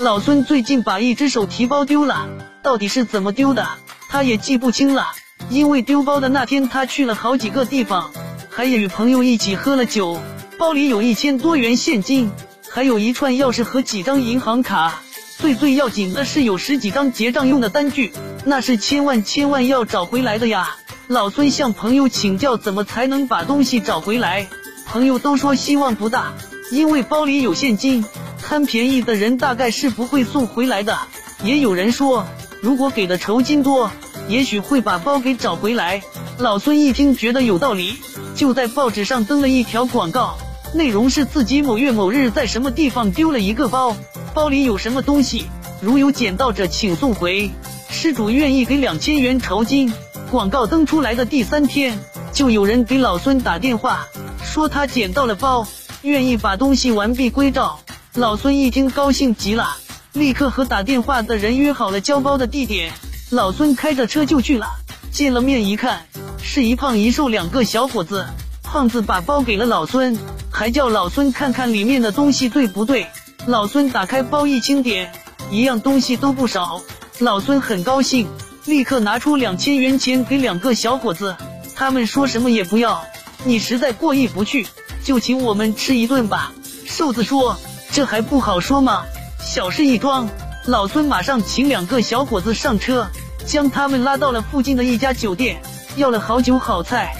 老孙最近把一只手提包丢了，到底是怎么丢的，他也记不清了。因为丢包的那天，他去了好几个地方，还与朋友一起喝了酒。包里有一千多元现金，还有一串钥匙和几张银行卡。最最要紧的是有十几张结账用的单据，那是千万千万要找回来的呀！老孙向朋友请教怎么才能把东西找回来，朋友都说希望不大，因为包里有现金。贪便宜的人大概是不会送回来的。也有人说，如果给的酬金多，也许会把包给找回来。老孙一听觉得有道理，就在报纸上登了一条广告，内容是自己某月某日在什么地方丢了一个包，包里有什么东西，如有捡到者请送回，失主愿意给两千元酬金。广告登出来的第三天，就有人给老孙打电话，说他捡到了包，愿意把东西完璧归赵。老孙一听高兴极了，立刻和打电话的人约好了交包的地点。老孙开着车就去了。见了面一看，是一胖一瘦两个小伙子。胖子把包给了老孙，还叫老孙看看里面的东西对不对。老孙打开包一清点，一样东西都不少。老孙很高兴，立刻拿出两千元钱给两个小伙子。他们说什么也不要，你实在过意不去，就请我们吃一顿吧。瘦子说。这还不好说吗？小事一桩。老孙马上请两个小伙子上车，将他们拉到了附近的一家酒店，要了好酒好菜。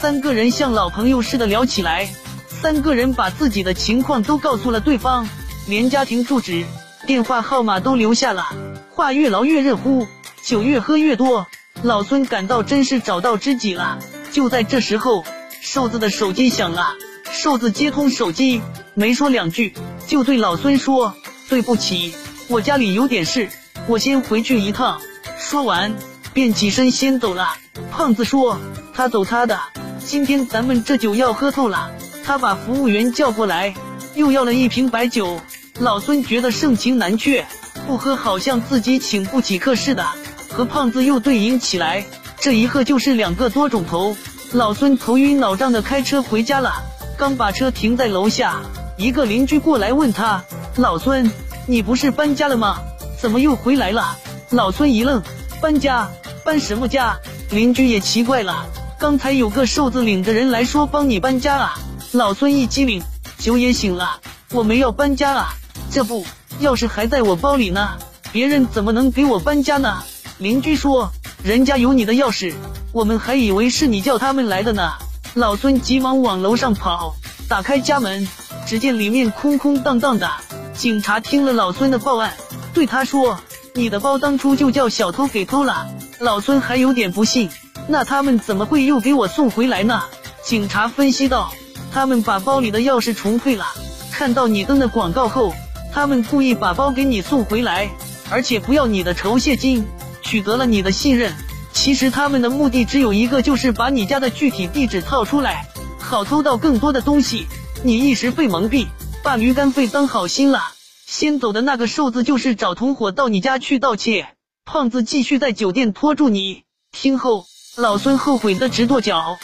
三个人像老朋友似的聊起来，三个人把自己的情况都告诉了对方，连家庭住址、电话号码都留下了。话越唠越热乎，酒越喝越多。老孙感到真是找到知己了。就在这时候，瘦子的手机响了。瘦子接通手机，没说两句。就对老孙说：“对不起，我家里有点事，我先回去一趟。”说完便起身先走了。胖子说：“他走他的，今天咱们这酒要喝透了。”他把服务员叫过来，又要了一瓶白酒。老孙觉得盛情难却，不喝好像自己请不起客似的，和胖子又对饮起来。这一喝就是两个多钟头。老孙头晕脑胀的开车回家了，刚把车停在楼下。一个邻居过来问他：“老孙，你不是搬家了吗？怎么又回来了？”老孙一愣：“搬家？搬什么家？”邻居也奇怪了：“刚才有个瘦子领着人来说帮你搬家啊！”老孙一机灵，酒也醒了：“我没要搬家啊，这不，钥匙还在我包里呢，别人怎么能给我搬家呢？”邻居说：“人家有你的钥匙，我们还以为是你叫他们来的呢。”老孙急忙往楼上跑，打开家门。只见里面空空荡荡的，警察听了老孙的报案，对他说：“你的包当初就叫小偷给偷了。”老孙还有点不信，那他们怎么会又给我送回来呢？警察分析道：“他们把包里的钥匙重配了，看到你登的广告后，他们故意把包给你送回来，而且不要你的酬谢金，取得了你的信任。其实他们的目的只有一个，就是把你家的具体地址套出来，好偷到更多的东西。”你一时被蒙蔽，把驴肝肺当好心了。先走的那个瘦子就是找同伙到你家去盗窃，胖子继续在酒店拖住你。听后，老孙后悔的直跺脚。